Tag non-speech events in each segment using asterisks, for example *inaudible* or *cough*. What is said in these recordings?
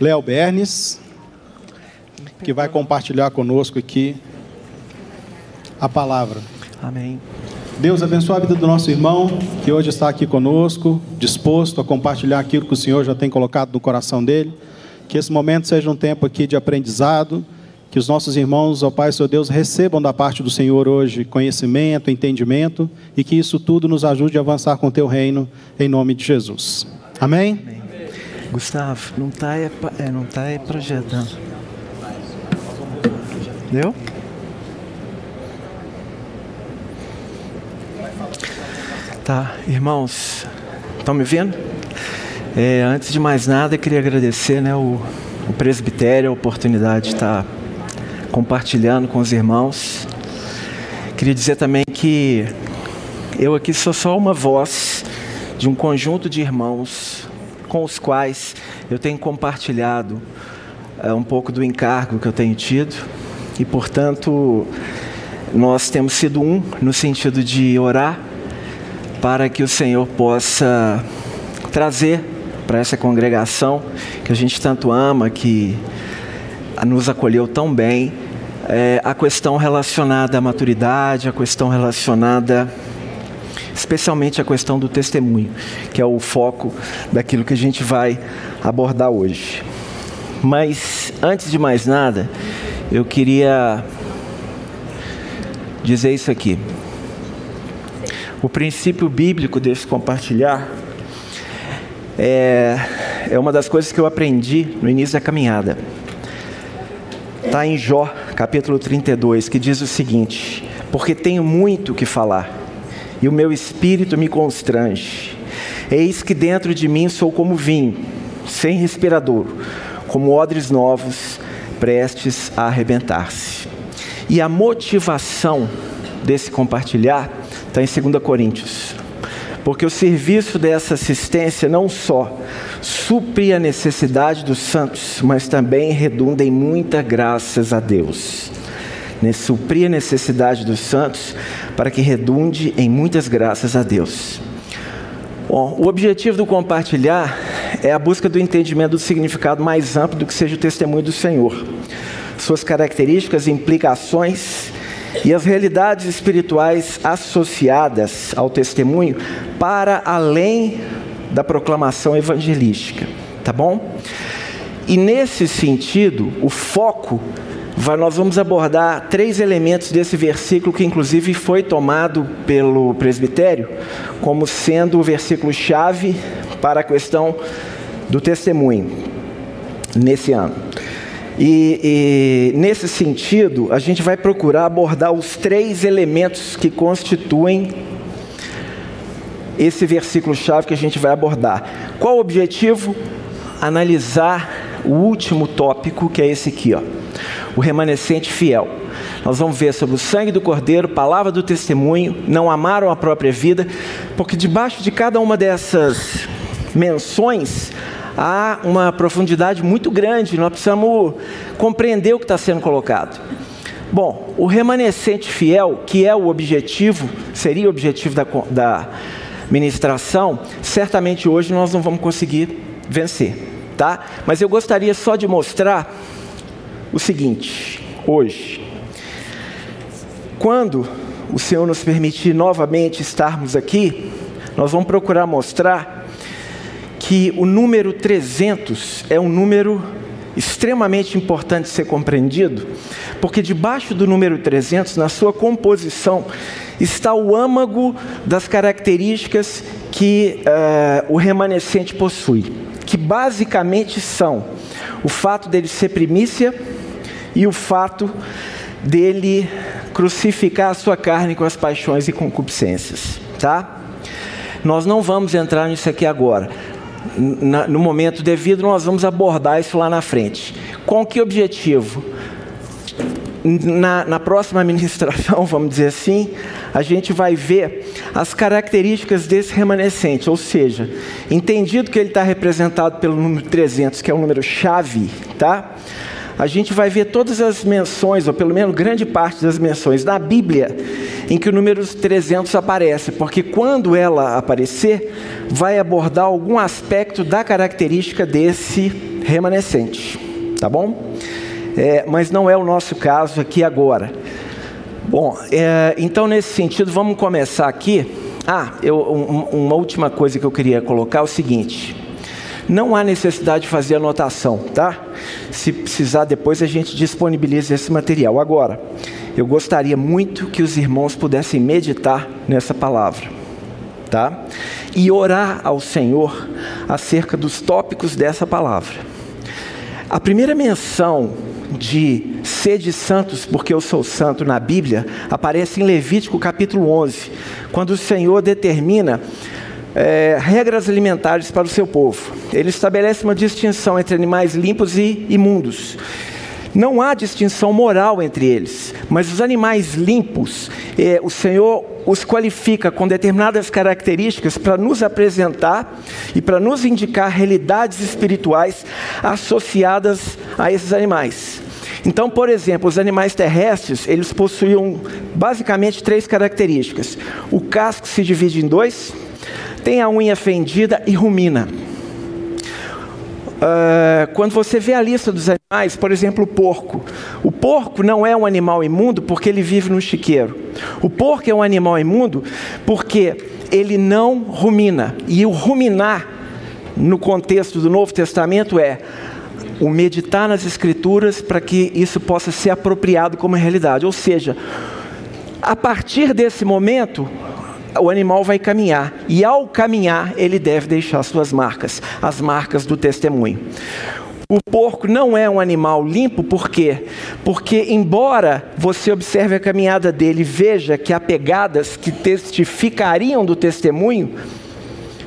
Léo Bernes, que vai compartilhar conosco aqui a palavra. Amém. Deus abençoe a vida do nosso irmão, que hoje está aqui conosco, disposto a compartilhar aquilo que o Senhor já tem colocado no coração dele. Que esse momento seja um tempo aqui de aprendizado, que os nossos irmãos, ó Pai, Seu Deus, recebam da parte do Senhor hoje conhecimento, entendimento e que isso tudo nos ajude a avançar com o Teu reino, em nome de Jesus. Amém? Amém. Gustavo, não está é, é, não tá é projetando. Deu? Tá, irmãos, estão me vendo? É, antes de mais nada, queria agradecer né, o, o presbitério, a oportunidade de estar compartilhando com os irmãos. Queria dizer também que eu aqui sou só uma voz de um conjunto de irmãos com os quais eu tenho compartilhado é, um pouco do encargo que eu tenho tido. E, portanto, nós temos sido um no sentido de orar para que o Senhor possa trazer para essa congregação que a gente tanto ama, que nos acolheu tão bem, é, a questão relacionada à maturidade, a questão relacionada especialmente a questão do testemunho, que é o foco daquilo que a gente vai abordar hoje. Mas antes de mais nada, eu queria dizer isso aqui. O princípio bíblico desse compartilhar é, é uma das coisas que eu aprendi no início da caminhada. Está em Jó, capítulo 32, que diz o seguinte: Porque tenho muito que falar e o meu espírito me constrange. Eis que dentro de mim sou como vinho, sem respirador, como odres novos, prestes a arrebentar-se. E a motivação desse compartilhar está em 2 Coríntios. Porque o serviço dessa assistência não só supre a necessidade dos santos, mas também redunda em muitas graças a Deus suprir a necessidade dos santos, para que redunde em muitas graças a Deus. Bom, o objetivo do compartilhar é a busca do entendimento do significado mais amplo do que seja o testemunho do Senhor, suas características implicações e as realidades espirituais associadas ao testemunho para além da proclamação evangelística, tá bom? E nesse sentido, o foco nós vamos abordar três elementos desse versículo que, inclusive, foi tomado pelo presbitério como sendo o versículo-chave para a questão do testemunho nesse ano. E, e, nesse sentido, a gente vai procurar abordar os três elementos que constituem esse versículo-chave que a gente vai abordar. Qual o objetivo? Analisar o último tópico, que é esse aqui, ó o remanescente fiel. Nós vamos ver sobre o sangue do Cordeiro, palavra do testemunho, não amaram a própria vida, porque debaixo de cada uma dessas menções há uma profundidade muito grande, nós precisamos compreender o que está sendo colocado. Bom, o remanescente fiel, que é o objetivo, seria o objetivo da, da ministração, certamente hoje nós não vamos conseguir vencer, tá? Mas eu gostaria só de mostrar o seguinte: hoje, quando o Senhor nos permitir novamente estarmos aqui, nós vamos procurar mostrar que o número 300 é um número extremamente importante ser compreendido, porque debaixo do número 300, na sua composição, está o âmago das características que uh, o remanescente possui, que basicamente são o fato dele ser primícia, e o fato dele crucificar a sua carne com as paixões e concupiscências, tá? Nós não vamos entrar nisso aqui agora. no momento devido, nós vamos abordar isso lá na frente. Com que objetivo? Na, na, próxima ministração, *laughs* vamos dizer assim, a gente vai ver as características desse remanescente, ou seja, entendido que ele está representado pelo número 300, que é o número chave, tá? A gente vai ver todas as menções, ou pelo menos grande parte das menções da Bíblia, em que o número 300 aparece, porque quando ela aparecer, vai abordar algum aspecto da característica desse remanescente, tá bom? É, mas não é o nosso caso aqui agora. Bom, é, então nesse sentido, vamos começar aqui. Ah, eu, um, uma última coisa que eu queria colocar é o seguinte: não há necessidade de fazer anotação, tá? Se precisar, depois a gente disponibiliza esse material. Agora, eu gostaria muito que os irmãos pudessem meditar nessa palavra, tá? E orar ao Senhor acerca dos tópicos dessa palavra. A primeira menção de sede santos, porque eu sou santo na Bíblia, aparece em Levítico capítulo 11, quando o Senhor determina é, regras alimentares para o seu povo. Ele estabelece uma distinção entre animais limpos e imundos. Não há distinção moral entre eles, mas os animais limpos, eh, o Senhor os qualifica com determinadas características para nos apresentar e para nos indicar realidades espirituais associadas a esses animais. Então, por exemplo, os animais terrestres, eles possuíam basicamente três características. O casco se divide em dois, tem a unha fendida e rumina. Uh, quando você vê a lista dos animais, por exemplo, o porco. O porco não é um animal imundo porque ele vive no chiqueiro. O porco é um animal imundo porque ele não rumina. E o ruminar, no contexto do Novo Testamento, é o meditar nas Escrituras para que isso possa ser apropriado como realidade. Ou seja, a partir desse momento, o animal vai caminhar, e ao caminhar, ele deve deixar suas marcas, as marcas do testemunho. O porco não é um animal limpo, por quê? Porque, embora você observe a caminhada dele veja que há pegadas que testificariam do testemunho,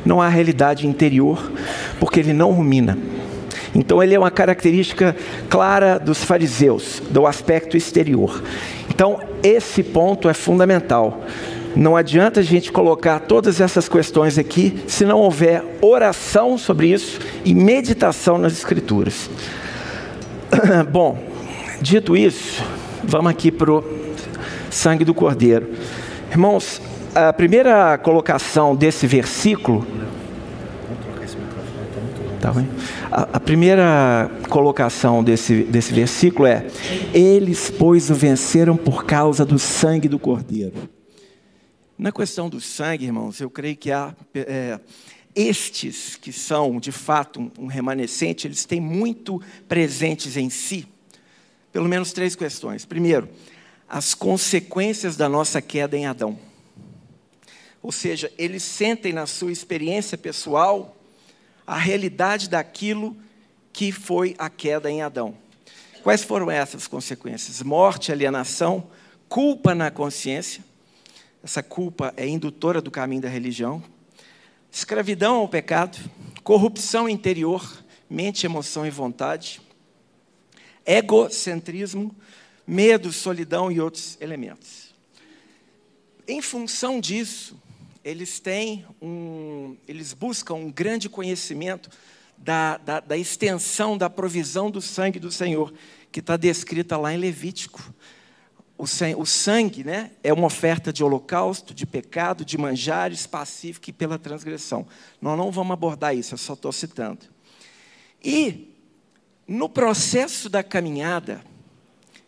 não há realidade interior, porque ele não rumina. Então, ele é uma característica clara dos fariseus, do aspecto exterior. Então, esse ponto é fundamental. Não adianta a gente colocar todas essas questões aqui se não houver oração sobre isso e meditação nas Escrituras. *coughs* Bom, dito isso, vamos aqui para o sangue do Cordeiro. Irmãos, a primeira colocação desse versículo. Tá bem? A, a, primeira colocação desse, desse versículo é: Eles, pois, o venceram por causa do sangue do Cordeiro. Na questão do sangue, irmãos, eu creio que há é, estes que são de fato um, remanescente, eles têm muito presentes em si, pelo menos três questões. Primeiro, as consequências da nossa queda em Adão. Ou seja, eles sentem na sua experiência pessoal a realidade daquilo que foi a queda em Adão. Quais foram essas consequências? Morte, alienação, culpa na consciência essa culpa é indutora do caminho da religião. Escravidão ao pecado, corrupção interior, mente, emoção e vontade, egocentrismo, medo, solidão e outros elementos. Em função disso, eles têm um, eles buscam um grande conhecimento da, da, da extensão da provisão do sangue do Senhor, que está descrita lá em Levítico o sangue né, é uma oferta de holocausto, de pecado, de manjares pacífico e pela transgressão. Nós não vamos abordar isso, eu só estou citando. E, no processo da caminhada,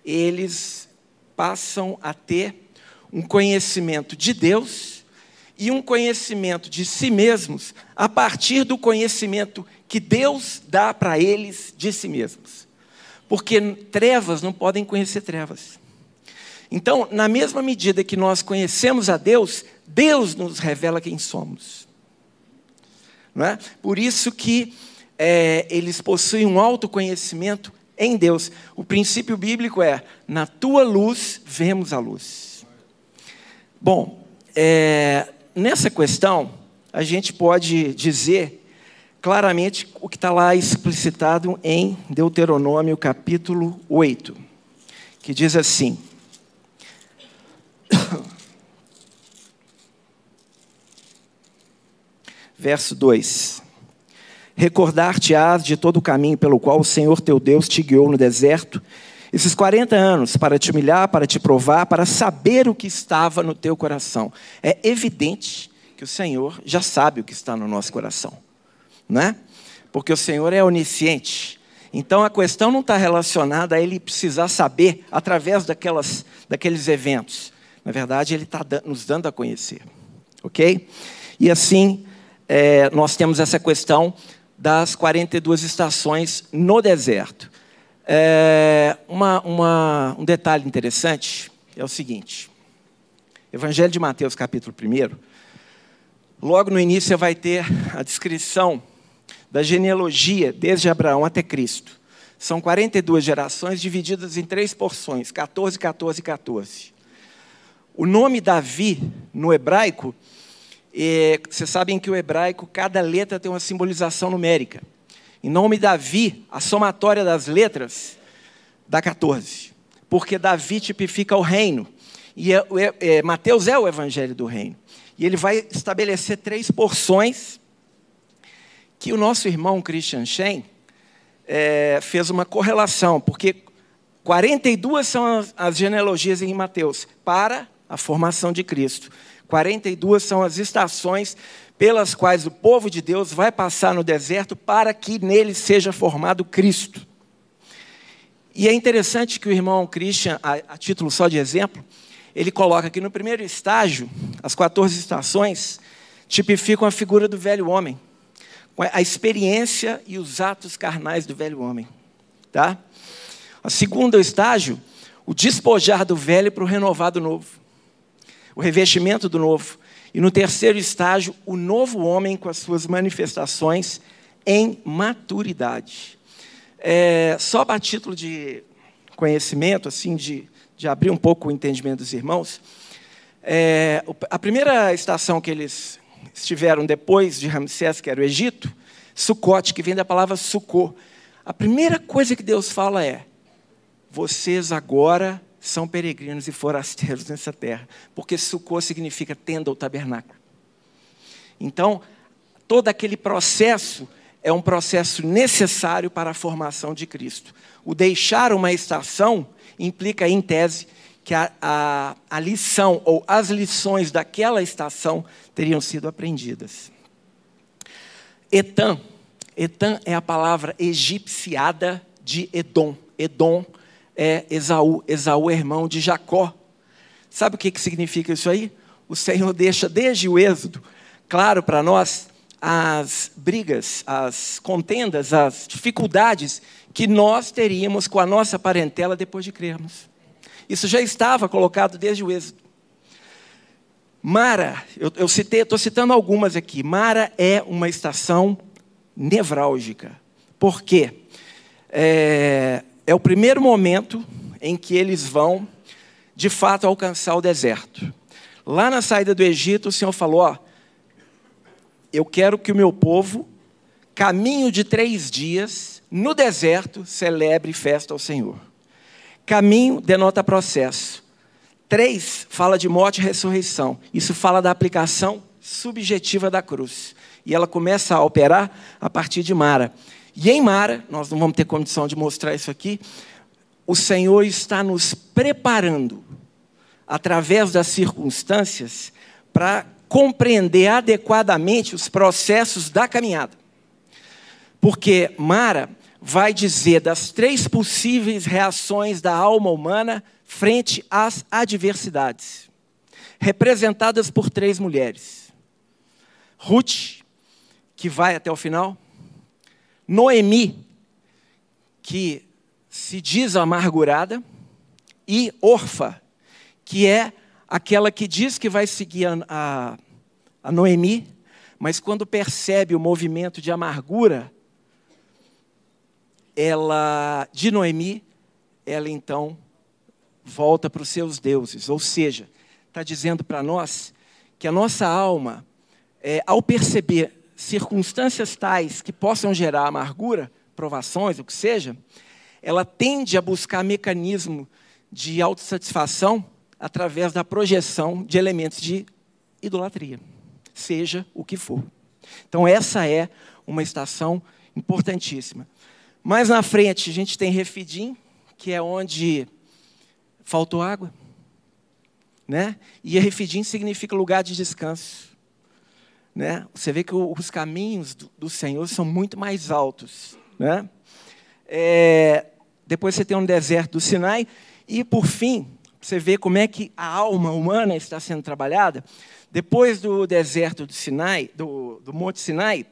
eles passam a ter um conhecimento de Deus e um conhecimento de si mesmos a partir do conhecimento que Deus dá para eles de si mesmos. Porque trevas não podem conhecer trevas. Então, na mesma medida que nós conhecemos a Deus, Deus nos revela quem somos. Não é? Por isso que é, eles possuem um autoconhecimento em Deus. O princípio bíblico é: na tua luz vemos a luz. Bom, é, nessa questão, a gente pode dizer claramente o que está lá explicitado em Deuteronômio capítulo 8, que diz assim. Verso 2: Recordar-te-ás de todo o caminho pelo qual o Senhor teu Deus te guiou no deserto, esses 40 anos, para te humilhar, para te provar, para saber o que estava no teu coração. É evidente que o Senhor já sabe o que está no nosso coração, não é? Porque o Senhor é onisciente, Então a questão não está relacionada a ele precisar saber através daquelas, daqueles eventos. Na verdade, ele está nos dando a conhecer. Ok? E assim, é, nós temos essa questão das 42 estações no deserto. É, uma, uma, um detalhe interessante é o seguinte: Evangelho de Mateus, capítulo 1, logo no início você vai ter a descrição da genealogia desde Abraão até Cristo. São 42 gerações divididas em três porções: 14, 14 e 14. O nome Davi, no hebraico, é, vocês sabem que o hebraico, cada letra tem uma simbolização numérica. Em nome Davi, a somatória das letras dá 14. Porque Davi tipifica o reino. E é, é, é, Mateus é o evangelho do reino. E ele vai estabelecer três porções que o nosso irmão Christian Shen é, fez uma correlação, porque 42 são as, as genealogias em Mateus para a formação de Cristo. 42 são as estações pelas quais o povo de Deus vai passar no deserto para que nele seja formado Cristo. E é interessante que o irmão Christian, a, a título só de exemplo, ele coloca que no primeiro estágio, as 14 estações tipificam a figura do velho homem a experiência e os atos carnais do velho homem. Tá? O segundo estágio, o despojar do velho para o renovado novo. O revestimento do novo. E no terceiro estágio, o novo homem com as suas manifestações em maturidade. É, só para título de conhecimento, assim, de, de abrir um pouco o entendimento dos irmãos, é, a primeira estação que eles estiveram depois de Ramsés, que era o Egito, Sucote, que vem da palavra sucô. A primeira coisa que Deus fala é: vocês agora são peregrinos e forasteiros nessa terra, porque sucô significa tenda ou tabernáculo. Então, todo aquele processo é um processo necessário para a formação de Cristo. O deixar uma estação implica, em tese, que a, a, a lição ou as lições daquela estação teriam sido aprendidas. Etan, Etan é a palavra egipciada de Edom. Edom é Esaú, Esaú é irmão de Jacó. Sabe o que, que significa isso aí? O Senhor deixa desde o Êxodo claro para nós as brigas, as contendas, as dificuldades que nós teríamos com a nossa parentela depois de crermos. Isso já estava colocado desde o êxodo. Mara, eu, estou citando algumas aqui. Mara é uma estação nevrálgica. Por quê? É, é o primeiro momento em que eles vão, de fato, alcançar o deserto. Lá na saída do Egito, o Senhor falou: ó, eu quero que o meu povo, caminho de três dias, no deserto, celebre festa ao Senhor. Caminho denota processo. Três fala de morte e ressurreição. Isso fala da aplicação subjetiva da cruz. E ela começa a operar a partir de Mara. E em Mara, nós não vamos ter condição de mostrar isso aqui, o Senhor está nos preparando, através das circunstâncias, para compreender adequadamente os processos da caminhada. Porque Mara vai dizer das três possíveis reações da alma humana frente às adversidades, representadas por três mulheres: Ruth, que vai até o final, Noemi, que se diz amargurada, e Orfa, que é aquela que diz que vai seguir a, a, a Noemi, mas quando percebe o movimento de amargura, ela, de Noemi, ela então volta para os seus deuses. Ou seja, está dizendo para nós que a nossa alma, é, ao perceber circunstâncias tais que possam gerar amargura, provações, o que seja, ela tende a buscar mecanismo de autossatisfação através da projeção de elementos de idolatria, seja o que for. Então, essa é uma estação importantíssima. Mais na frente a gente tem Refidim, que é onde faltou água. Né? E Refidim significa lugar de descanso. Né? Você vê que os caminhos do, Senhor são muito mais altos. Né? É, depois você tem um deserto do Sinai. E, por fim, você vê como é que a alma humana está sendo trabalhada. Depois do deserto do Sinai, do, do Monte Sinai,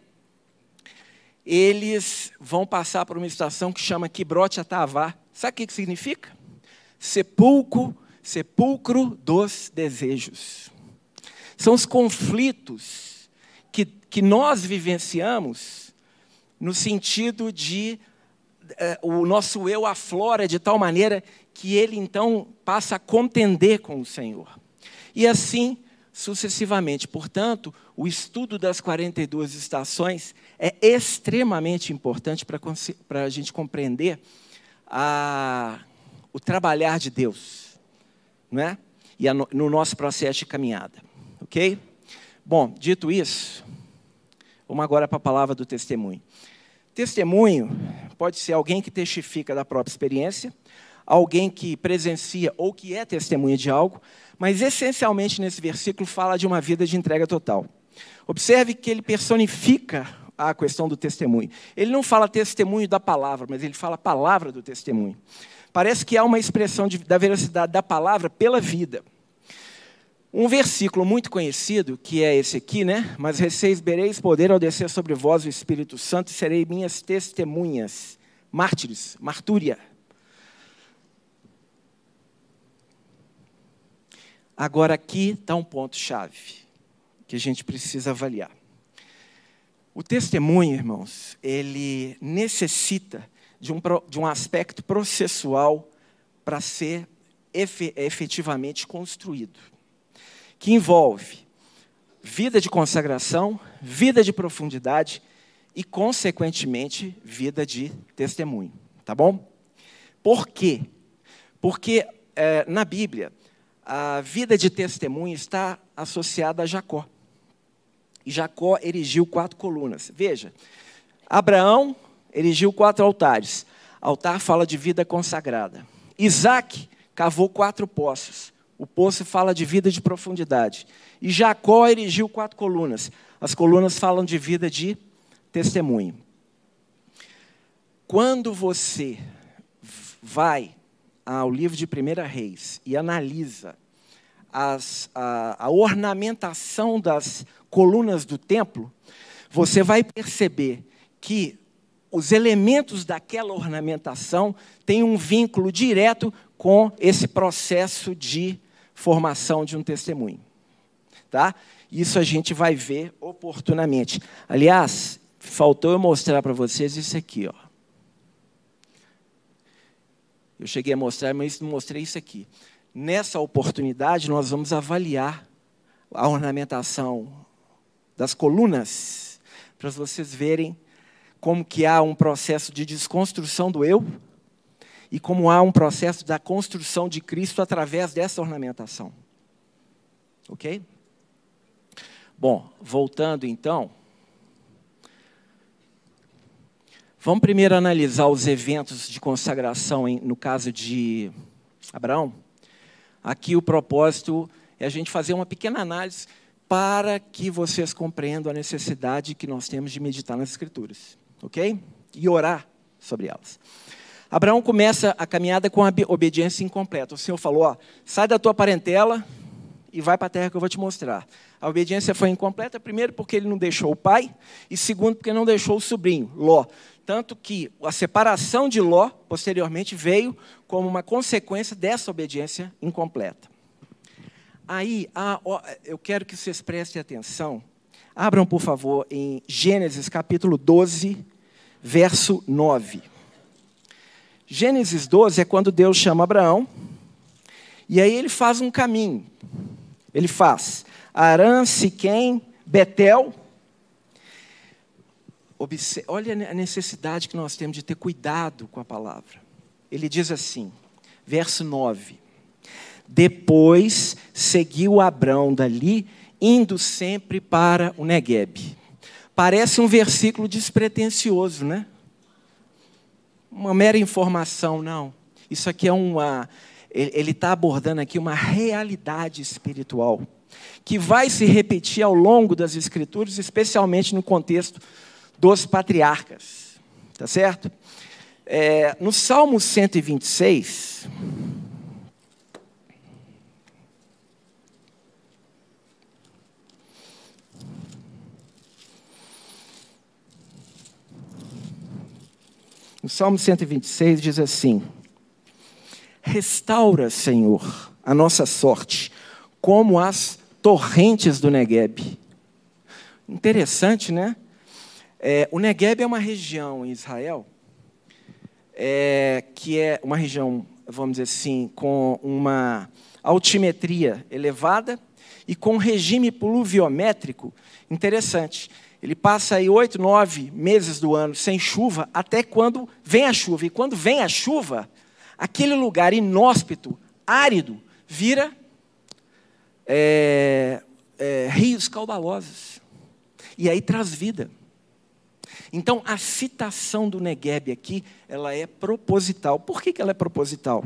eles vão passar por uma estação que chama Kibrote Atavá. Sabe o que, que significa? Sepulcro, sepulcro dos desejos. São os conflitos que, nós vivenciamos no sentido de eh, o nosso eu aflora de tal maneira que ele então passa a contender com o Senhor. E assim sucessivamente. Portanto, o estudo das 42 estações é extremamente importante para a gente compreender a, o trabalhar de Deus, não é? E a, no nosso processo de caminhada, ok? Bom, dito isso, vamos agora para a palavra do testemunho. Testemunho pode ser alguém que testifica da própria experiência, alguém que presencia ou que é testemunha de algo, mas essencialmente nesse versículo fala de uma vida de entrega total. Observe que ele personifica a questão do testemunho. Ele não fala testemunho da palavra, mas ele fala palavra do testemunho. Parece que há uma expressão de, da veracidade da palavra pela vida. Um versículo muito conhecido, que é esse aqui, né? Mas recebereis poder ao descer sobre vós o Espírito Santo e serei minhas testemunhas, mártires, martúria. Agora, aqui está um ponto-chave que a gente precisa avaliar. O testemunho, irmãos, ele necessita de um, de um aspecto processual para ser efetivamente construído, que envolve vida de consagração, vida de profundidade e, consequentemente, vida de testemunho. Tá bom? Por quê? Porque é, na Bíblia, a vida de testemunho está associada a Jacó. E Jacó erigiu quatro colunas. Veja, Abraão erigiu quatro altares. Altar fala de vida consagrada. Isaac cavou quatro poços. O poço fala de vida de profundidade. E Jacó erigiu quatro colunas. As colunas falam de vida de testemunho. Quando você vai ao livro de 1 Reis e analisa as, a, a ornamentação das colunas do templo, você vai perceber que os elementos daquela ornamentação têm um vínculo direto com esse processo de formação de um testemunho. Tá? Isso a gente vai ver oportunamente. Aliás, faltou eu mostrar para vocês isso aqui, ó. Eu cheguei a mostrar, mas não mostrei isso aqui. Nessa oportunidade, nós vamos avaliar a ornamentação das colunas, para vocês verem como que há um processo de desconstrução do eu e como há um processo da construção de Cristo através dessa ornamentação. Ok? Bom, voltando então. Vamos primeiro analisar os eventos de consagração em, no caso de Abraão. Aqui o propósito é a gente fazer uma pequena análise para que vocês compreendam a necessidade que nós temos de meditar nas Escrituras, ok? E orar sobre elas. Abraão começa a caminhada com a obediência incompleta. O Senhor falou: ó, sai da tua parentela e vai para a terra que eu vou te mostrar. A obediência foi incompleta, primeiro, porque ele não deixou o pai, e segundo, porque não deixou o sobrinho, Ló. Tanto que a separação de Ló, posteriormente, veio como uma consequência dessa obediência incompleta. Aí, eu quero que vocês prestem atenção. Abram, por favor, em Gênesis capítulo 12, verso 9. Gênesis 12 é quando Deus chama Abraão, e aí ele faz um caminho. Ele faz Arã, Siquém, Betel. Olha a necessidade que nós temos de ter cuidado com a palavra. Ele diz assim, verso 9: Depois seguiu Abrão dali, indo sempre para o Negueb. Parece um versículo despretensioso, né? Uma mera informação, não. Isso aqui é uma. Ele está abordando aqui uma realidade espiritual que vai se repetir ao longo das Escrituras, especialmente no contexto dos patriarcas. Tá certo? É, no Salmo 126, No Salmo 126 diz assim: Restaura, Senhor, a nossa sorte, como as torrentes do Negueb. Interessante, né? É, o Negueb é uma região em Israel é, que é uma região, vamos dizer assim, com uma altimetria elevada e com um regime pluviométrico interessante. Ele passa aí oito, nove meses do ano sem chuva, até quando vem a chuva. E quando vem a chuva, aquele lugar inóspito, árido, vira é, é, rios caudalosos. E aí traz vida. Então, a citação do Negueb aqui, ela é proposital. Por que, que ela é proposital?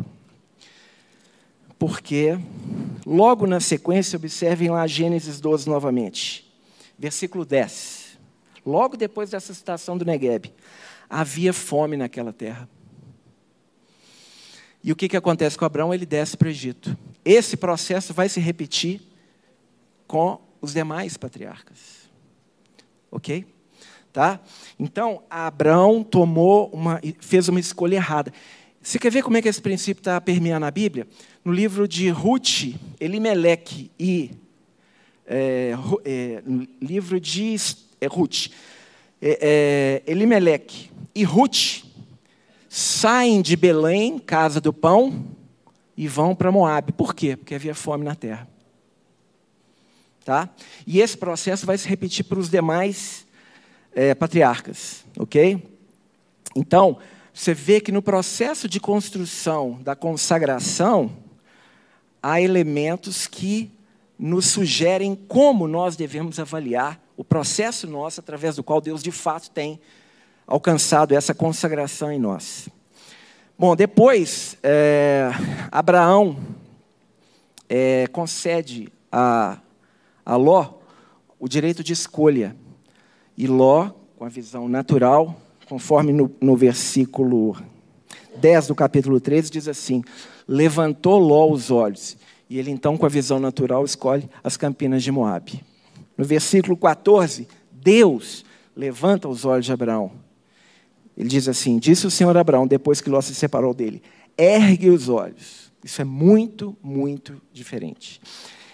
Porque, logo na sequência, observem lá Gênesis 12 novamente, versículo 10. Logo depois dessa citação do Negueb, havia fome naquela terra. E o que, que acontece com Abraão? Ele desce para o Egito. Esse processo vai se repetir com os demais patriarcas. Ok? Tá? Então, Abraão tomou uma, fez uma escolha errada. Você quer ver como é que esse princípio está permeando a Bíblia? No livro de Ruth, Elimeleque e é, é, livro de é, Ruth, é, é, Elimeleque e Ruth saem de Belém, casa do pão, e vão para Moab. Por quê? Porque havia fome na terra. Tá? E esse processo vai se repetir para os demais é, patriarcas, ok? Então, você vê que no processo de construção da consagração, há elementos que nos sugerem como nós devemos avaliar o processo nosso através do qual Deus de fato tem alcançado essa consagração em nós. Bom, depois, é, Abraão é, concede a, a Ló o direito de escolha. E Ló, com a visão natural, conforme no, no versículo 10 do capítulo 13, diz assim: Levantou Ló os olhos, e ele então, com a visão natural, escolhe as campinas de Moabe. No versículo 14, Deus levanta os olhos de Abraão. Ele diz assim: Disse o Senhor a Abraão, depois que Ló se separou dele: Ergue os olhos. Isso é muito, muito diferente.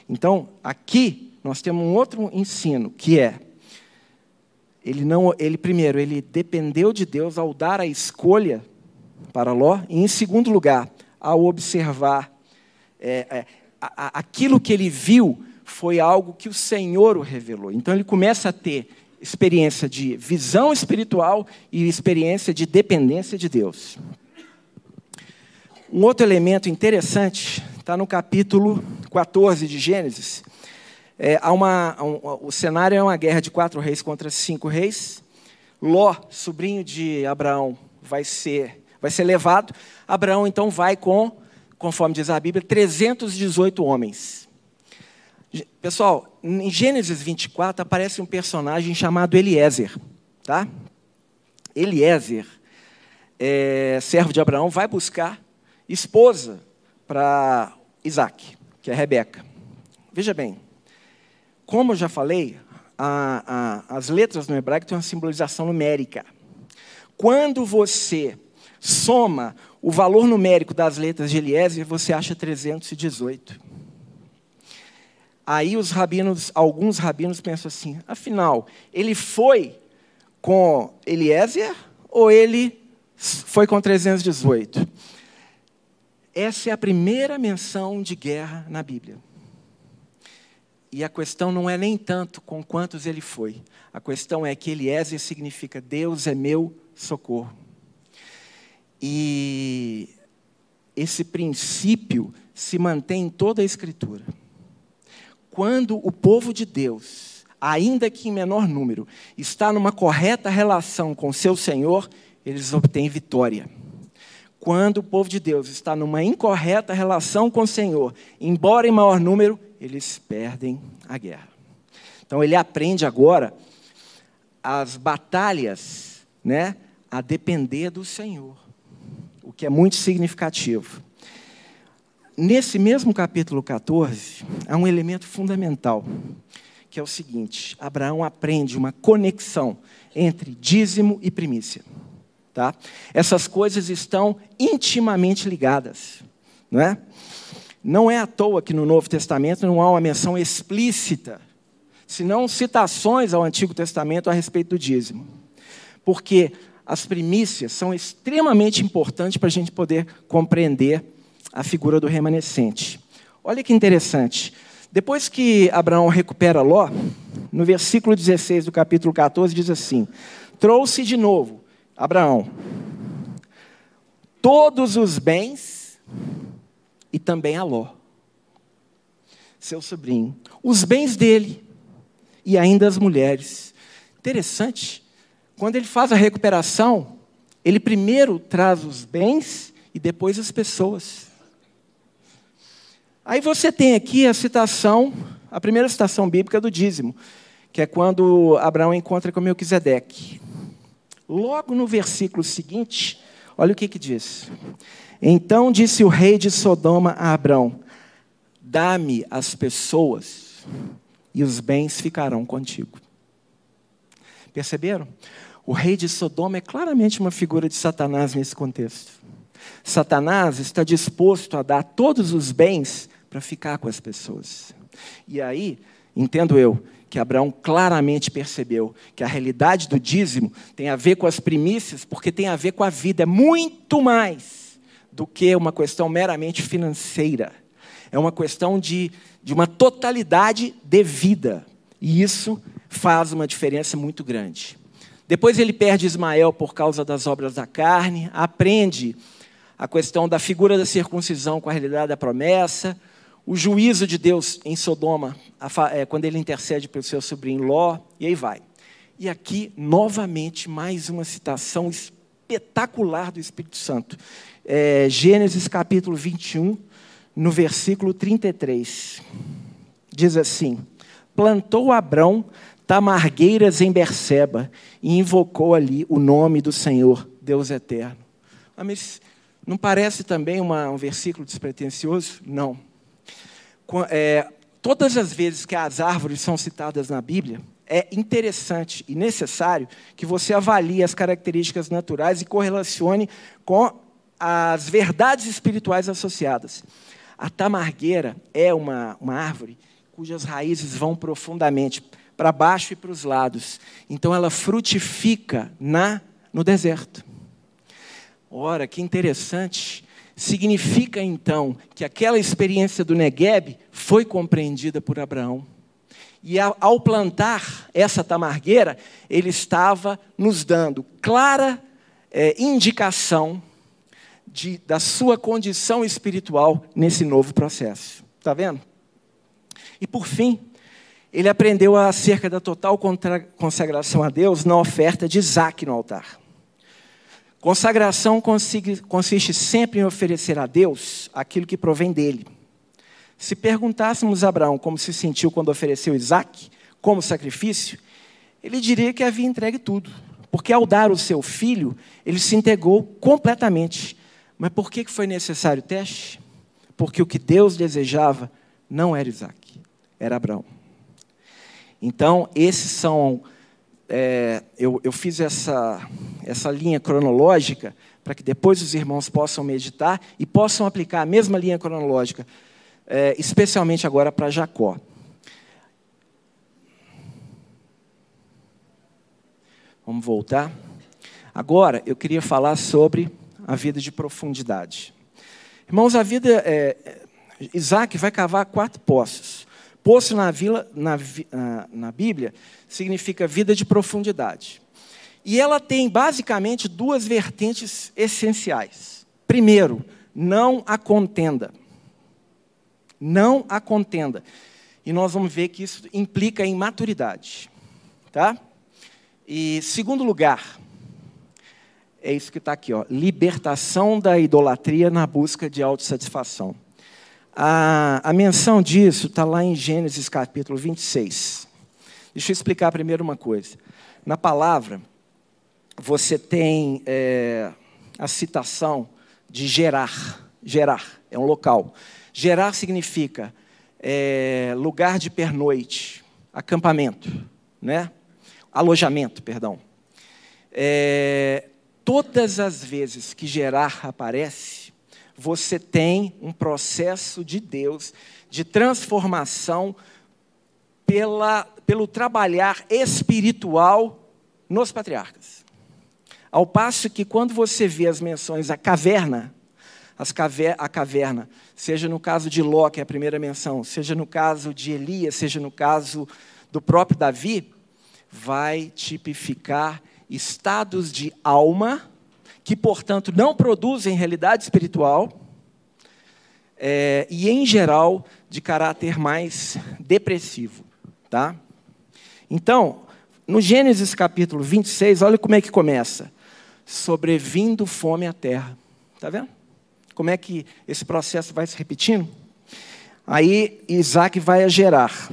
Então, aqui nós temos um outro ensino, que é ele não, ele primeiro, ele dependeu de Deus ao dar a escolha para Ló, e em segundo lugar, ao observar é, é, aquilo que ele viu foi algo que o Senhor o revelou. Então ele começa a ter experiência de visão espiritual e experiência de dependência de Deus. Um outro elemento interessante está no capítulo 14 de Gênesis. É, há uma, um, o cenário é uma guerra de quatro reis contra cinco reis. Ló, sobrinho de Abraão, vai ser, vai ser levado. Abraão então vai com, conforme diz a Bíblia, 318 homens. Pessoal, em Gênesis 24 aparece um personagem chamado Eliezer. Tá? Eliezer, é, servo de Abraão, vai buscar esposa para Isaac, que é Rebeca. Veja bem, como eu já falei, a, a, as letras no hebraico têm uma simbolização numérica. Quando você soma o valor numérico das letras de Eliezer, você acha 318. Aí os rabinos, alguns rabinos pensam assim: afinal, ele foi com Eliezer ou ele foi com 318? Essa é a primeira menção de guerra na Bíblia. E a questão não é nem tanto com quantos ele foi. A questão é que Eliezer significa Deus é meu socorro. E esse princípio se mantém em toda a Escritura quando o povo de Deus, ainda que em menor número, está numa correta relação com seu Senhor, eles obtêm vitória. Quando o povo de Deus está numa incorreta relação com o Senhor, embora em maior número, eles perdem a guerra. Então ele aprende agora as batalhas, né, a depender do Senhor. o que é muito significativo. Nesse mesmo capítulo 14, há um elemento fundamental, que é o seguinte: Abraão aprende uma conexão entre dízimo e primícia. Tá? Essas coisas estão intimamente ligadas. Não é? não é à toa que no Novo Testamento não há uma menção explícita, senão citações ao Antigo Testamento a respeito do dízimo. Porque as primícias são extremamente importantes para a gente poder compreender a figura do remanescente. Olha que interessante. Depois que Abraão recupera Ló, no versículo 16 do capítulo 14, diz assim: Trouxe de novo, Abraão, todos os bens e também a Ló, seu sobrinho, os bens dele e ainda as mulheres. Interessante, quando ele faz a recuperação, ele primeiro traz os bens e depois as pessoas. Aí você tem aqui a citação, a primeira citação bíblica do dízimo, que é quando Abraão encontra com Melquisedeque. Logo no versículo seguinte, olha o que, que diz. Então disse o rei de Sodoma a Abraão: Dá-me as pessoas, e os bens ficarão contigo. Perceberam? O rei de Sodoma é claramente uma figura de Satanás nesse contexto. Satanás está disposto a dar todos os bens para ficar com as pessoas. E aí, entendo eu, que Abraão claramente percebeu que a realidade do dízimo tem a ver com as primícias, porque tem a ver com a vida, é muito mais do que uma questão meramente financeira. É uma questão de, de uma totalidade de vida. E isso faz uma diferença muito grande. Depois ele perde Ismael por causa das obras da carne, aprende a questão da figura da circuncisão com a realidade da promessa, o juízo de Deus em Sodoma, é, quando ele intercede pelo seu sobrinho Ló, e aí vai. E aqui, novamente, mais uma citação espetacular do Espírito Santo. É, Gênesis capítulo 21, no versículo 33. Diz assim: Plantou Abrão tamargueiras em Berseba e invocou ali o nome do Senhor, Deus eterno. Ah, mas não parece também uma, um versículo despretensioso? Não é, todas as vezes que as árvores são citadas na Bíblia, é interessante e necessário que você avalie as características naturais e correlacione com as verdades espirituais associadas. A tamargueira é uma, uma árvore cujas raízes vão profundamente para baixo e para os lados. Então ela frutifica na no deserto. Ora, que interessante Significa então que aquela experiência do Negueb foi compreendida por Abraão. E ao plantar essa tamargueira, ele estava nos dando clara é, indicação de, da sua condição espiritual nesse novo processo. Está vendo? E por fim, ele aprendeu acerca da total consagração a Deus na oferta de Isaac no altar. Consagração consiste sempre em oferecer a Deus aquilo que provém dele. Se perguntássemos a Abraão como se sentiu quando ofereceu Isaac como sacrifício, ele diria que havia entregue tudo. Porque ao dar o seu filho, ele se entregou completamente. Mas por que foi necessário o teste? Porque o que Deus desejava não era Isaac, era Abraão. Então, esses são é, eu, eu fiz essa, essa linha cronológica para que depois os irmãos possam meditar e possam aplicar a mesma linha cronológica, é, especialmente agora para Jacó. Vamos voltar. Agora eu queria falar sobre a vida de profundidade. Irmãos, a vida. É, Isaac vai cavar quatro poços. Poço na, vila, na, na Bíblia significa vida de profundidade. E ela tem basicamente duas vertentes essenciais. Primeiro, não a contenda. Não a contenda. E nós vamos ver que isso implica em maturidade. Tá? E segundo lugar, é isso que está aqui, ó, libertação da idolatria na busca de autossatisfação. A, a menção disso está lá em Gênesis capítulo 26. Deixa eu explicar primeiro uma coisa. Na palavra, você tem é, a citação de Gerar. Gerar é um local. Gerar significa é, lugar de pernoite, acampamento, né? alojamento, perdão. É, todas as vezes que Gerar aparece, você tem um processo de Deus de transformação pela, pelo trabalhar espiritual nos patriarcas. Ao passo que quando você vê as menções à caverna, as caver a caverna, seja no caso de Ló, que é a primeira menção, seja no caso de Elias, seja no caso do próprio Davi, vai tipificar estados de alma que, portanto, não produzem realidade espiritual é, e, em geral, de caráter mais depressivo. Tá? Então, no Gênesis capítulo 26, olha como é que começa. Sobrevindo fome à terra. Está vendo? Como é que esse processo vai se repetindo? Aí Isaac vai a Gerar.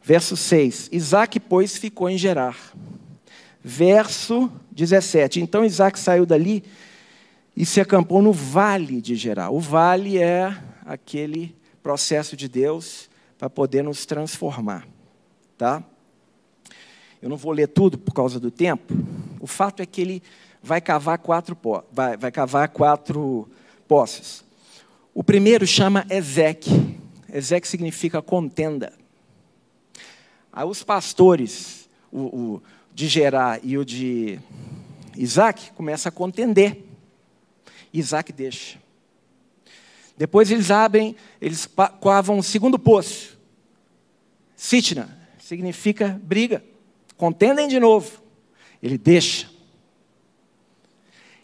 Verso 6. Isaac, pois, ficou em Gerar. Verso 17. Então Isaac saiu dali e se acampou no vale de Gerar. O vale é aquele processo de Deus para poder nos transformar, tá? Eu não vou ler tudo por causa do tempo. O fato é que ele vai cavar quatro, vai, vai cavar quatro poços. O primeiro chama Ezeque. Ezeque significa contenda. Aí os pastores, o, o de Gerar e o de Isaac, começam a contender. Isaac deixa. Depois eles abrem, eles cavam um segundo poço. Sitna significa briga. Contendem de novo. Ele deixa.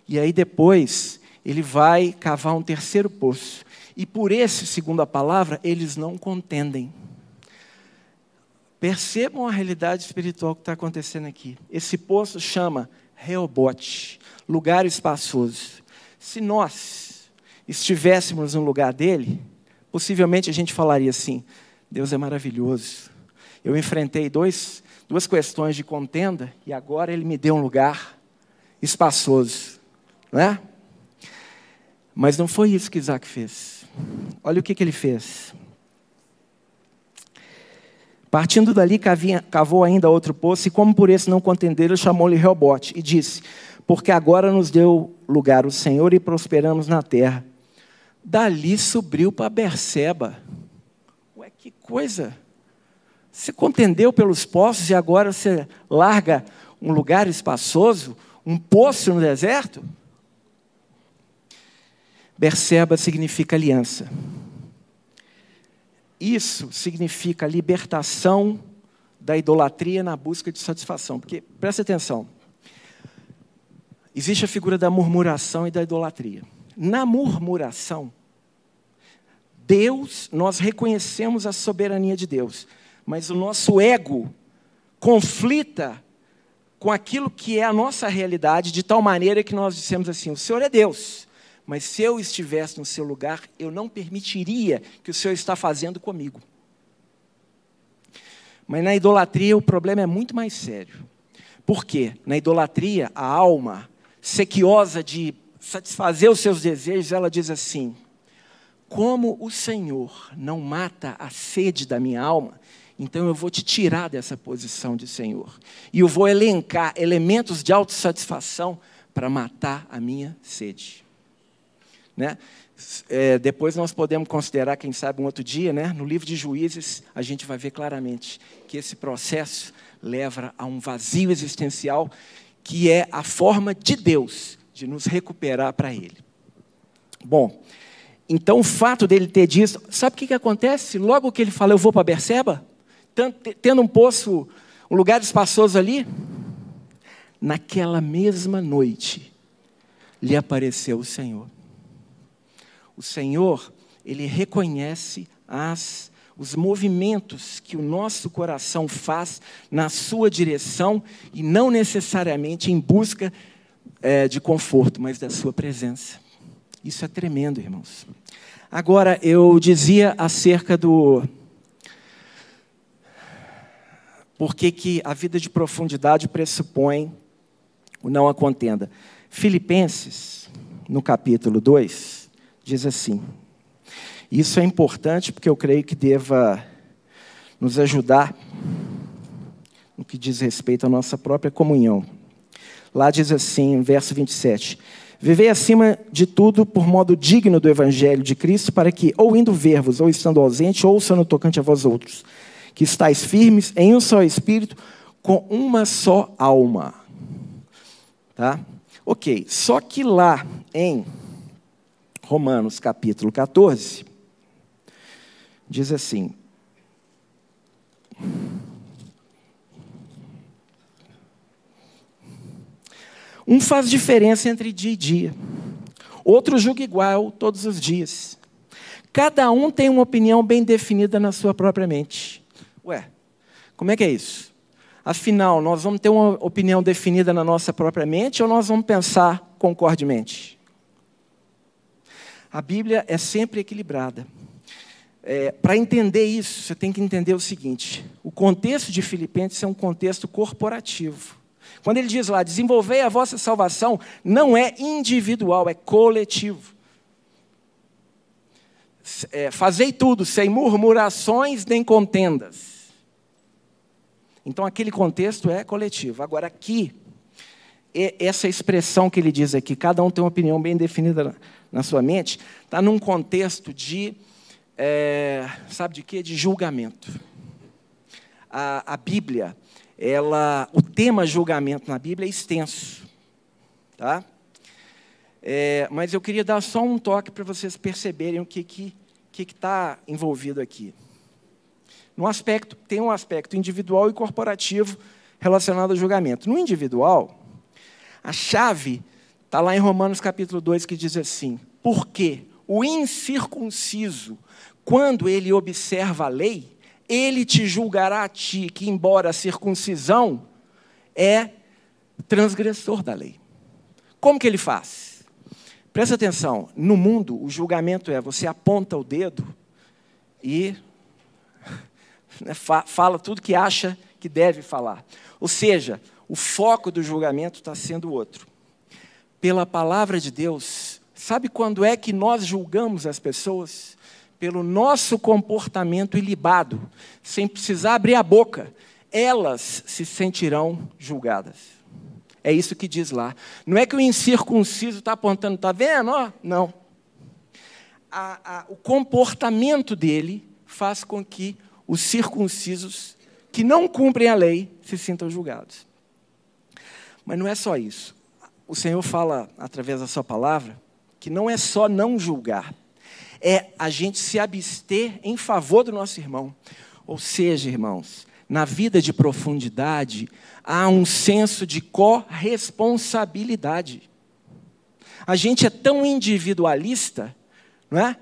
E aí depois ele vai cavar um terceiro poço. E por esse, segundo a palavra, eles não contendem. Percebam a realidade espiritual que está acontecendo aqui. Esse poço chama Reobote, lugar espaçoso. Se nós estivéssemos no lugar dele, possivelmente a gente falaria assim: Deus é maravilhoso. Eu enfrentei dois, duas questões de contenda e agora ele me deu um lugar espaçoso. Não é? Mas não foi isso que Isaac fez. Olha o que, que ele fez. Partindo dali, cavou ainda outro poço, e como por esse não contenderam, chamou-lhe Reobote, e disse: Porque agora nos deu lugar o Senhor e prosperamos na terra. Dali subiu para Berseba. Ué, que coisa! Você contendeu pelos poços e agora você larga um lugar espaçoso, um poço no deserto? Berseba significa aliança. Isso significa libertação da idolatria na busca de satisfação. Porque, presta atenção, existe a figura da murmuração e da idolatria. Na murmuração, Deus, nós reconhecemos a soberania de Deus, mas o nosso ego conflita com aquilo que é a nossa realidade, de tal maneira que nós dissemos assim: o Senhor é Deus, mas se eu estivesse no seu lugar, eu não permitiria que o Senhor está fazendo comigo. Mas na idolatria o problema é muito mais sério. Por quê? Na idolatria, a alma, sequiosa de satisfazer os seus desejos, ela diz assim: Como o Senhor não mata a sede da minha alma, então eu vou te tirar dessa posição de Senhor. E eu vou elencar elementos de autossatisfação para matar a minha sede. Né? É, depois nós podemos considerar, quem sabe, um outro dia, né? no livro de Juízes, a gente vai ver claramente que esse processo leva a um vazio existencial que é a forma de Deus de nos recuperar para Ele. Bom, então o fato dele ter dito, sabe o que, que acontece? Logo que ele fala, eu vou para Berseba, tendo um poço, um lugar espaçoso ali, naquela mesma noite, lhe apareceu o Senhor o Senhor, ele reconhece as os movimentos que o nosso coração faz na sua direção e não necessariamente em busca é, de conforto, mas da sua presença. Isso é tremendo, irmãos. Agora, eu dizia acerca do. Por que, que a vida de profundidade pressupõe o não a contenda. Filipenses no capítulo 2, diz assim. Isso é importante porque eu creio que deva nos ajudar no que diz respeito à nossa própria comunhão. Lá diz assim, verso 27. Vivei acima de tudo por modo digno do evangelho de Cristo, para que, ou indo ver-vos, ou estando ausente, ouçam no tocante a vós outros, que estáis firmes em um só espírito, com uma só alma. Tá? Ok, só que lá em Romanos capítulo 14, diz assim: Um faz diferença entre dia e dia, outro julga igual todos os dias. Cada um tem uma opinião bem definida na sua própria mente. Ué, como é que é isso? Afinal, nós vamos ter uma opinião definida na nossa própria mente ou nós vamos pensar concordemente? A Bíblia é sempre equilibrada. É, Para entender isso, você tem que entender o seguinte: o contexto de Filipenses é um contexto corporativo. Quando ele diz lá, desenvolvei a vossa salvação, não é individual, é coletivo. É, fazei tudo sem murmurações nem contendas. Então, aquele contexto é coletivo. Agora, aqui, essa expressão que ele diz aqui, cada um tem uma opinião bem definida na sua mente, está num contexto de, é, sabe de quê? De julgamento. A, a Bíblia, ela, o tema julgamento na Bíblia é extenso, tá? É, mas eu queria dar só um toque para vocês perceberem o que que que está envolvido aqui. No aspecto, tem um aspecto individual e corporativo relacionado ao julgamento. No individual, a chave está lá em Romanos capítulo 2, que diz assim: Porque o incircunciso, quando ele observa a lei, ele te julgará a ti, que embora a circuncisão é transgressor da lei. Como que ele faz? Presta atenção, no mundo o julgamento é você aponta o dedo e *laughs* né, fala tudo que acha que deve falar. Ou seja, o foco do julgamento está sendo outro. Pela palavra de Deus, sabe quando é que nós julgamos as pessoas? Pelo nosso comportamento ilibado, sem precisar abrir a boca, elas se sentirão julgadas. É isso que diz lá. Não é que o incircunciso está apontando, está vendo? Oh, não. A, a, o comportamento dele faz com que os circuncisos que não cumprem a lei se sintam julgados. Mas não é só isso. O Senhor fala, através da Sua palavra, que não é só não julgar, é a gente se abster em favor do nosso irmão. Ou seja, irmãos, na vida de profundidade, há um senso de corresponsabilidade. A gente é tão individualista, não é?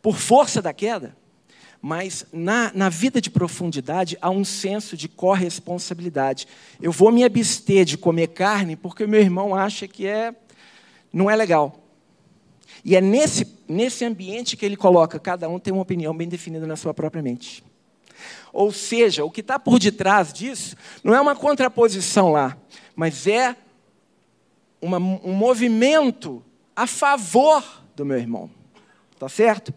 Por força da queda, mas na, na vida de profundidade há um senso de corresponsabilidade. Eu vou me abster de comer carne porque meu irmão acha que é, não é legal. E é nesse, nesse ambiente que ele coloca, cada um tem uma opinião bem definida na sua própria mente. Ou seja, o que está por detrás disso não é uma contraposição lá, mas é uma, um movimento a favor do meu irmão. Tá certo?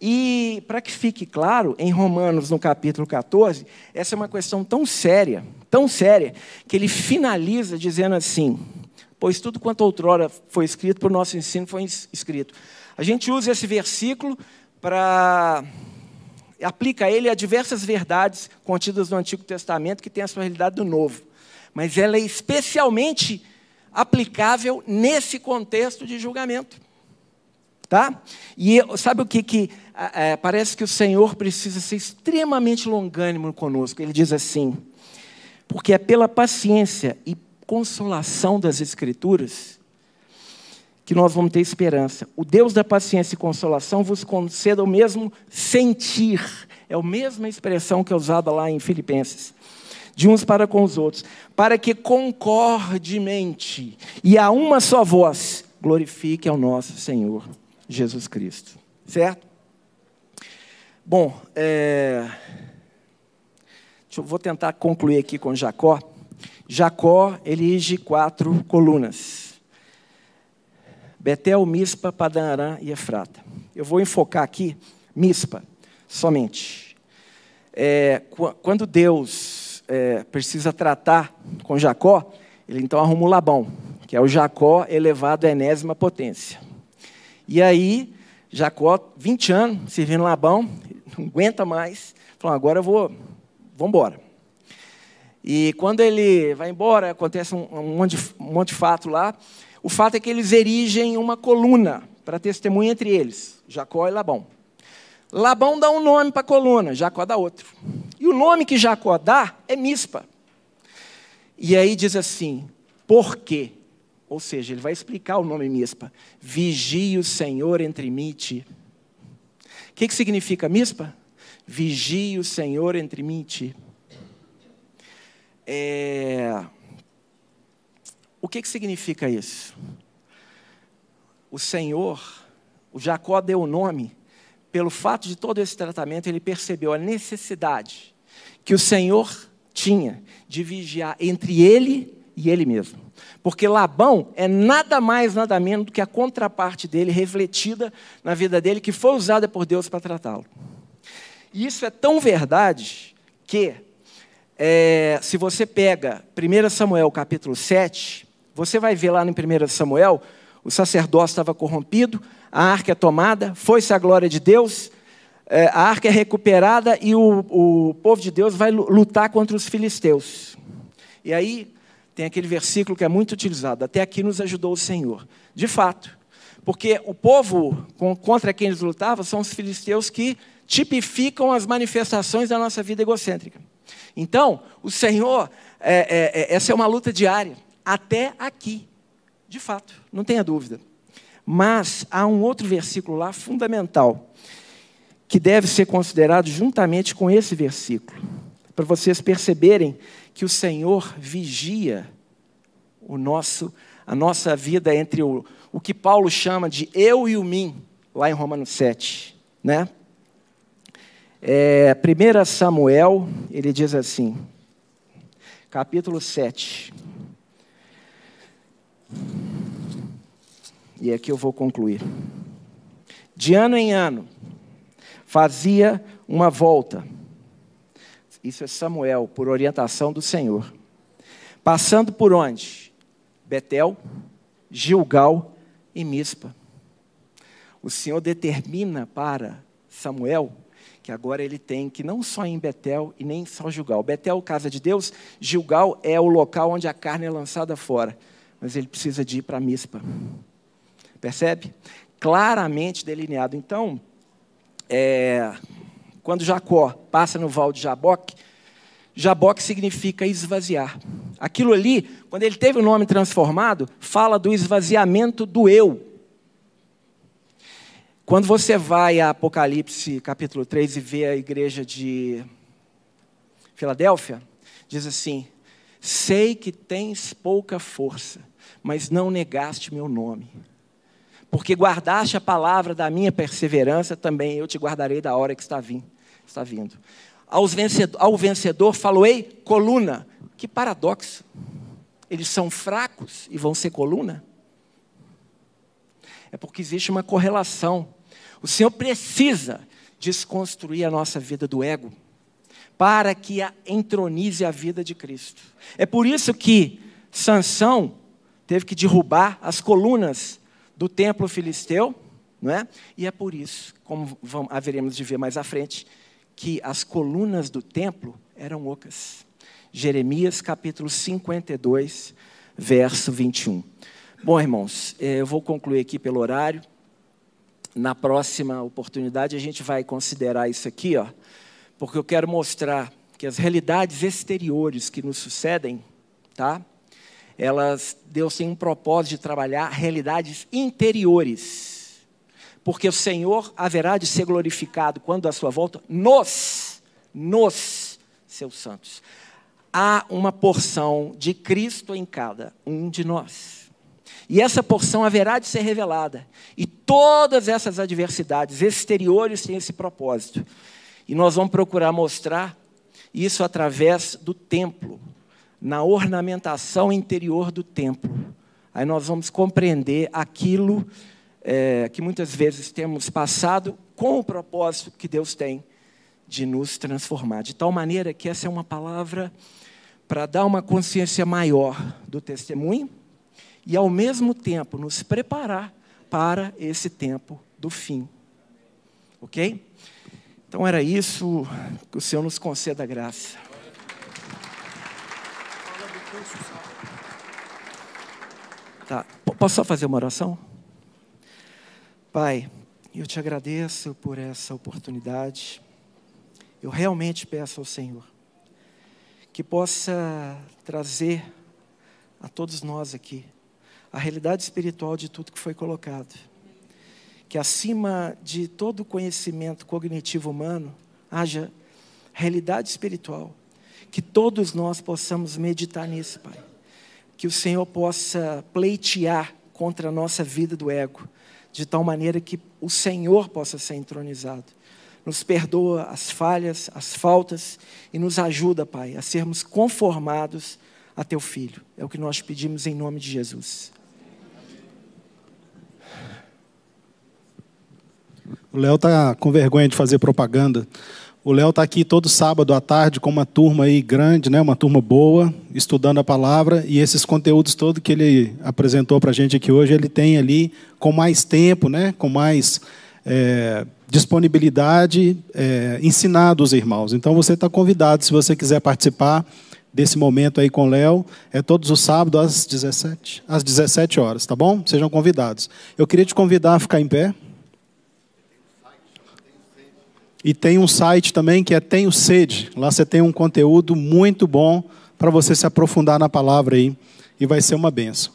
E, para que fique claro, em Romanos, no capítulo 14, essa é uma questão tão séria, tão séria, que ele finaliza dizendo assim: Pois tudo quanto outrora foi escrito, por nosso ensino foi escrito. A gente usa esse versículo para. aplica ele a diversas verdades contidas no Antigo Testamento que têm a sua realidade do Novo. Mas ela é especialmente aplicável nesse contexto de julgamento. Tá? E sabe o que, que é, parece que o Senhor precisa ser extremamente longânimo conosco. Ele diz assim: porque é pela paciência e consolação das Escrituras que nós vamos ter esperança. O Deus da paciência e consolação vos conceda o mesmo sentir. É a mesma expressão que é usada lá em Filipenses. De uns para com os outros, para que concordemente e a uma só voz glorifique ao nosso Senhor Jesus Cristo. Certo? Bom, é... eu vou tentar concluir aqui com Jacó. Jacó elige quatro colunas. Betel, Mispa, Padanarã e Efrata. Eu vou enfocar aqui Mispa, somente. É, quando Deus é, precisa tratar com Jacó, ele então arruma o Labão, que é o Jacó elevado à enésima potência. E aí, Jacó, 20 anos, servindo Labão, não aguenta mais, falou, agora eu vou, vamos embora. E quando ele vai embora, acontece um, um, monte de, um monte de fato lá. O fato é que eles erigem uma coluna para testemunha entre eles, Jacó e Labão. Labão dá um nome para a coluna, Jacó dá outro. E o nome que Jacó dá é Mispa. E aí diz assim: por quê? Ou seja, ele vai explicar o nome Mispa. Vigie o Senhor entre mim e ti. O que, que significa Mispa? Vigie o Senhor entre mim e ti. É... O que, que significa isso? O Senhor, o Jacó deu o nome, pelo fato de todo esse tratamento, ele percebeu a necessidade que o Senhor tinha de vigiar entre ele e ele mesmo. Porque Labão é nada mais, nada menos do que a contraparte dele, refletida na vida dele, que foi usada por Deus para tratá-lo. E isso é tão verdade que, é, se você pega 1 Samuel capítulo 7, você vai ver lá no 1 Samuel, o sacerdócio estava corrompido, a arca é tomada, foi-se a glória de Deus, é, a arca é recuperada e o, o povo de Deus vai lutar contra os filisteus. E aí tem aquele versículo que é muito utilizado: até aqui nos ajudou o Senhor. De fato, porque o povo contra quem eles lutavam são os filisteus que tipificam as manifestações da nossa vida egocêntrica. Então, o Senhor, é, é, é, essa é uma luta diária, até aqui, de fato, não tenha dúvida. Mas há um outro versículo lá fundamental, que deve ser considerado juntamente com esse versículo, para vocês perceberem que o Senhor vigia o nosso, a nossa vida entre o, o que Paulo chama de eu e o mim, lá em Romanos 7. Né? É, 1 Samuel, ele diz assim, capítulo 7. E aqui eu vou concluir. De ano em ano, fazia uma volta isso é Samuel, por orientação do Senhor. Passando por onde? Betel, Gilgal e Mispa. O Senhor determina para Samuel que agora ele tem que não só em Betel e nem só Gilgal. Betel, casa de Deus, Gilgal é o local onde a carne é lançada fora. Mas ele precisa de ir para Mispa. Percebe? Claramente delineado. Então, é, quando Jacó passa no val de Jaboque, Jaboque significa esvaziar. Aquilo ali, quando ele teve o nome transformado, fala do esvaziamento do eu. Quando você vai a Apocalipse capítulo 3 e vê a igreja de Filadélfia, diz assim: Sei que tens pouca força, mas não negaste meu nome. Porque guardaste a palavra da minha perseverança, também eu te guardarei da hora que está vindo está vindo. Vencedor, ao vencedor falou: Ei, coluna. Que paradoxo. Eles são fracos e vão ser coluna? É porque existe uma correlação. O Senhor precisa desconstruir a nossa vida do ego para que a entronize a vida de Cristo. É por isso que Sansão teve que derrubar as colunas do templo filisteu, não é? E é por isso, como haveremos de ver mais à frente, que as colunas do templo eram ocas. Jeremias capítulo 52, verso 21. Bom, irmãos, eh, eu vou concluir aqui pelo horário. Na próxima oportunidade a gente vai considerar isso aqui, ó, porque eu quero mostrar que as realidades exteriores que nos sucedem, tá? Elas Deus tem um propósito de trabalhar realidades interiores porque o Senhor haverá de ser glorificado quando a sua volta nos, nos seus santos. Há uma porção de Cristo em cada um de nós. E essa porção haverá de ser revelada. E todas essas adversidades exteriores têm esse propósito. E nós vamos procurar mostrar isso através do templo, na ornamentação interior do templo Aí nós vamos compreender aquilo é, que muitas vezes temos passado com o propósito que Deus tem de nos transformar. De tal maneira que essa é uma palavra para dar uma consciência maior do testemunho e, ao mesmo tempo, nos preparar para esse tempo do fim. Ok? Então era isso, que o Senhor nos conceda a graça. Tá. Posso só fazer uma oração? Pai, eu te agradeço por essa oportunidade. Eu realmente peço ao Senhor que possa trazer a todos nós aqui a realidade espiritual de tudo que foi colocado. Que acima de todo conhecimento cognitivo humano haja realidade espiritual. Que todos nós possamos meditar nisso, Pai. Que o Senhor possa pleitear contra a nossa vida do ego, de tal maneira que o Senhor possa ser entronizado nos perdoa as falhas, as faltas e nos ajuda, Pai, a sermos conformados a Teu Filho. É o que nós pedimos em nome de Jesus. O Léo está com vergonha de fazer propaganda. O Léo está aqui todo sábado à tarde com uma turma aí grande, né? uma turma boa, estudando a palavra, e esses conteúdos todos que ele apresentou para a gente aqui hoje, ele tem ali com mais tempo, né? com mais é, disponibilidade, é, ensinado os irmãos. Então você está convidado, se você quiser participar desse momento aí com o Léo, é todos os sábados às 17, às 17 horas, tá bom? Sejam convidados. Eu queria te convidar a ficar em pé. E tem um site também que é Tenho Sede. Lá você tem um conteúdo muito bom para você se aprofundar na palavra aí. E vai ser uma benção.